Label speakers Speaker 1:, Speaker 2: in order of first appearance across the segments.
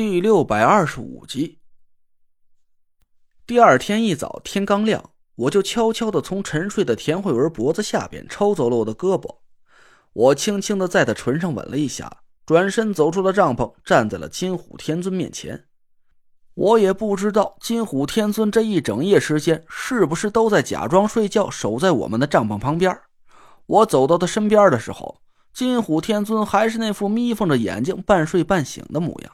Speaker 1: 第六百二十五集。第二天一早，天刚亮，我就悄悄的从沉睡的田慧文脖子下边抽走了我的胳膊。我轻轻的在他唇上吻了一下，转身走出了帐篷，站在了金虎天尊面前。我也不知道金虎天尊这一整夜时间是不是都在假装睡觉，守在我们的帐篷旁边。我走到他身边的时候。金虎天尊还是那副眯缝着眼睛、半睡半醒的模样。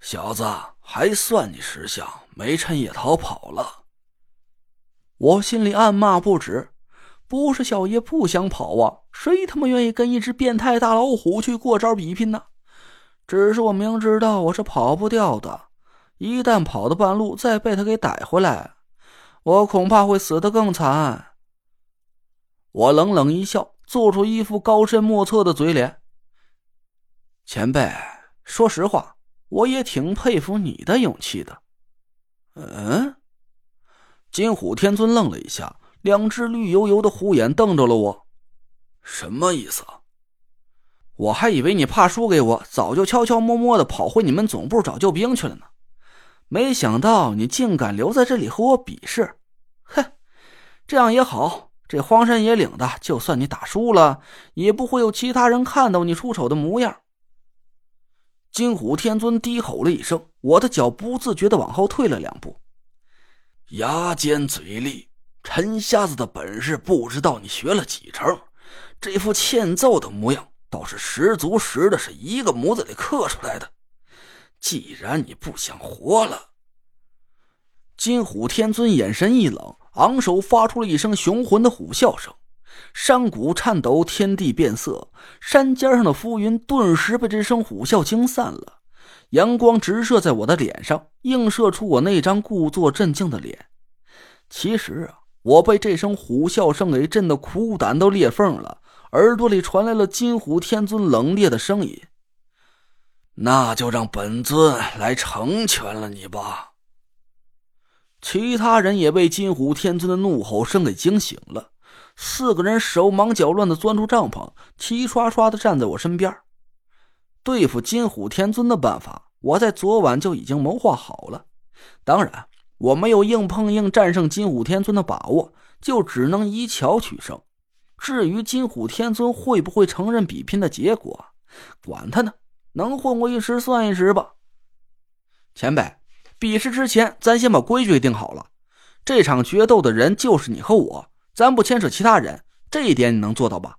Speaker 2: 小子，还算你识相，没趁夜逃跑了。
Speaker 1: 我心里暗骂不止。不是小爷不想跑啊，谁他妈愿意跟一只变态大老虎去过招比拼呢？只是我明知道我是跑不掉的，一旦跑到半路再被他给逮回来，我恐怕会死得更惨。我冷冷一笑。做出一副高深莫测的嘴脸。前辈，说实话，我也挺佩服你的勇气的。
Speaker 2: 嗯，
Speaker 1: 金虎天尊愣了一下，两只绿油油的虎眼瞪着了我。
Speaker 2: 什么意思？
Speaker 1: 我还以为你怕输给我，早就悄悄摸摸的跑回你们总部找救兵去了呢。没想到你竟敢留在这里和我比试。哼，这样也好。这荒山野岭的，就算你打输了，也不会有其他人看到你出丑的模样。金虎天尊低吼了一声，我的脚不自觉的往后退了两步。
Speaker 2: 牙尖嘴利，陈瞎子的本事不知道你学了几成，这副欠揍的模样倒是十足十的，是一个模子里刻出来的。既然你不想活了，
Speaker 1: 金虎天尊眼神一冷。昂首发出了一声雄浑的虎啸声，山谷颤抖，天地变色，山尖上的浮云顿时被这声虎啸惊散了。阳光直射在我的脸上，映射出我那张故作镇静的脸。其实啊，我被这声虎啸声给震得苦胆都裂缝了，耳朵里传来了金虎天尊冷冽的声音：“
Speaker 2: 那就让本尊来成全了你吧。”
Speaker 1: 其他人也被金虎天尊的怒吼声给惊醒了，四个人手忙脚乱的钻出帐篷，齐刷刷的站在我身边。对付金虎天尊的办法，我在昨晚就已经谋划好了。当然，我没有硬碰硬战胜金虎天尊的把握，就只能以巧取胜。至于金虎天尊会不会承认比拼的结果，管他呢，能混过一时算一时吧。前辈。比试之前，咱先把规矩定好了。这场决斗的人就是你和我，咱不牵扯其他人，这一点你能做到吧？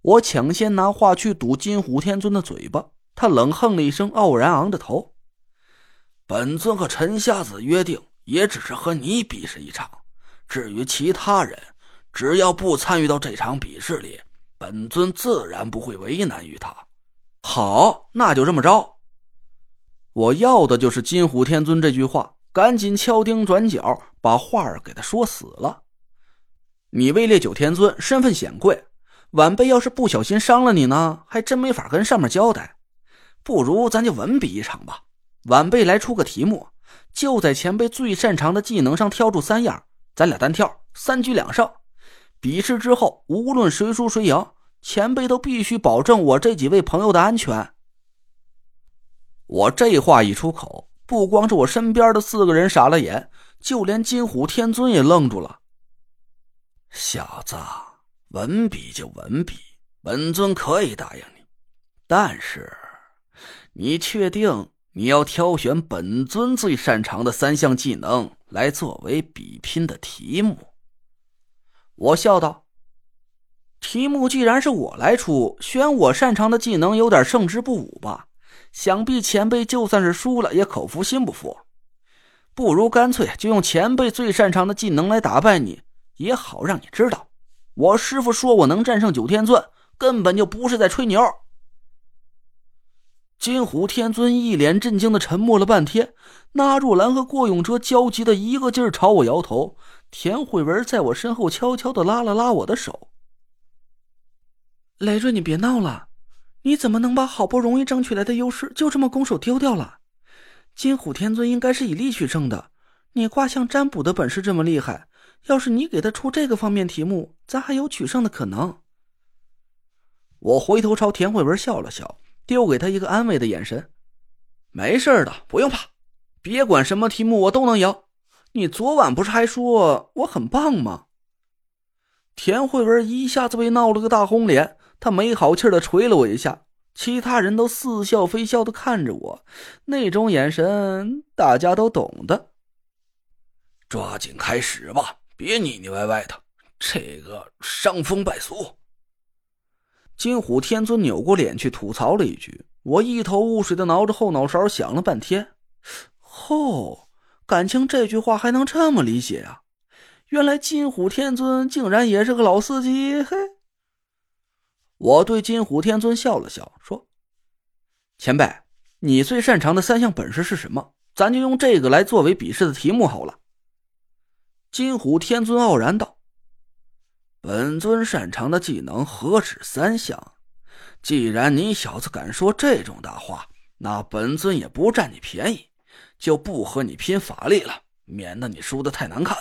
Speaker 1: 我抢先拿话去堵金虎天尊的嘴巴，他冷哼了一声，傲然昂着头：“
Speaker 2: 本尊和陈瞎子约定，也只是和你比试一场。至于其他人，只要不参与到这场比试里，本尊自然不会为难于他。”
Speaker 1: 好，那就这么着。我要的就是金虎天尊这句话，赶紧敲钉转角，把话儿给他说死了。你位列九天尊，身份显贵，晚辈要是不小心伤了你呢，还真没法跟上面交代。不如咱就文比一场吧。晚辈来出个题目，就在前辈最擅长的技能上挑出三样，咱俩单挑，三局两胜。比试之后，无论谁输谁赢，前辈都必须保证我这几位朋友的安全。我这话一出口，不光是我身边的四个人傻了眼，就连金虎天尊也愣住了。
Speaker 2: 小子，文笔就文笔，本尊可以答应你，但是，你确定你要挑选本尊最擅长的三项技能来作为比拼的题目？
Speaker 1: 我笑道：“题目既然是我来出，选我擅长的技能，有点胜之不武吧。”想必前辈就算是输了，也口服心不服。不如干脆就用前辈最擅长的技能来打败你，也好让你知道，我师傅说我能战胜九天尊，根本就不是在吹牛。金虎天尊一脸震惊的沉默了半天，纳若兰和郭永哲焦急的一个劲儿朝我摇头，田慧文在我身后悄悄的拉了拉我的手：“雷瑞，你别闹了。”你怎么能把好不容易争取来的优势就这么拱手丢掉了？金虎天尊应该是以力取胜的，你卦象占卜的本事这么厉害，要是你给他出这个方面题目，咱还有取胜的可能。我回头朝田慧文笑了笑，丢给他一个安慰的眼神。没事的，不用怕，别管什么题目我都能赢。你昨晚不是还说我很棒吗？田慧文一下子被闹了个大红脸，他没好气的捶了我一下，其他人都似笑非笑的看着我，那种眼神大家都懂的。
Speaker 2: 抓紧开始吧，别腻腻歪歪的，这个伤风败俗。
Speaker 1: 金虎天尊扭过脸去吐槽了一句，我一头雾水的挠着后脑勺想了半天，吼，感情这句话还能这么理解啊？原来金虎天尊竟然也是个老司机，嘿！我对金虎天尊笑了笑，说：“前辈，你最擅长的三项本事是什么？咱就用这个来作为比试的题目好了。”金虎天尊傲然道：“
Speaker 2: 本尊擅长的技能何止三项？既然你小子敢说这种大话，那本尊也不占你便宜，就不和你拼法力了，免得你输的太难看。”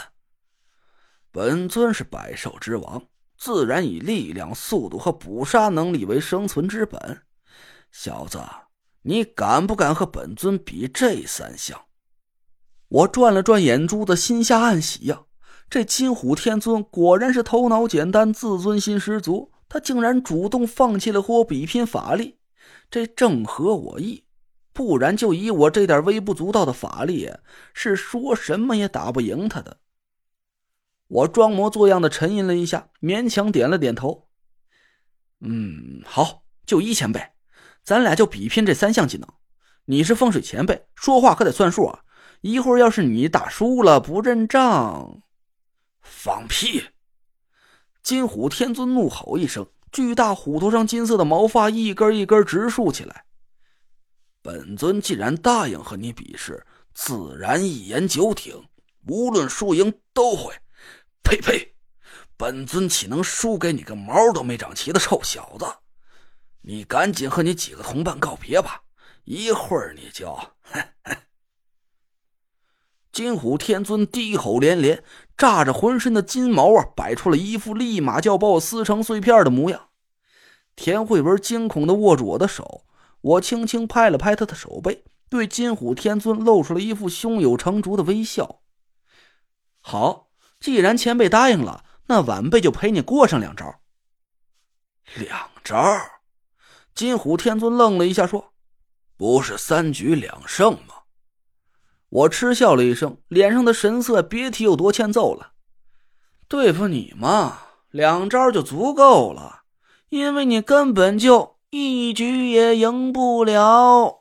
Speaker 2: 本尊是百兽之王，自然以力量、速度和捕杀能力为生存之本。小子，你敢不敢和本尊比这三项？
Speaker 1: 我转了转眼珠子，心下暗喜呀。这金虎天尊果然是头脑简单、自尊心十足。他竟然主动放弃了和我比拼法力，这正合我意。不然，就以我这点微不足道的法力，是说什么也打不赢他的。我装模作样的沉吟了一下，勉强点了点头。嗯，好，就一前辈，咱俩就比拼这三项技能。你是风水前辈，说话可得算数啊！一会儿要是你打输了不认账，
Speaker 2: 放屁！
Speaker 1: 金虎天尊怒吼一声，巨大虎头上金色的毛发一根一根直竖起来。
Speaker 2: 本尊既然答应和你比试，自然一言九鼎，无论输赢都会。呸呸！本尊岂能输给你个毛都没长齐的臭小子？你赶紧和你几个同伴告别吧，一会儿你就……
Speaker 1: 金虎天尊低吼连连，炸着浑身的金毛啊，摆出了一副立马就要把我撕成碎片的模样。田慧文惊恐的握住我的手，我轻轻拍了拍他的手背，对金虎天尊露出了一副胸有成竹的微笑。好。既然前辈答应了，那晚辈就陪你过上两招。
Speaker 2: 两招？金虎天尊愣了一下，说：“不是三局两胜吗？”
Speaker 1: 我嗤笑了一声，脸上的神色别提有多欠揍了。对付你嘛，两招就足够了，因为你根本就一局也赢不了。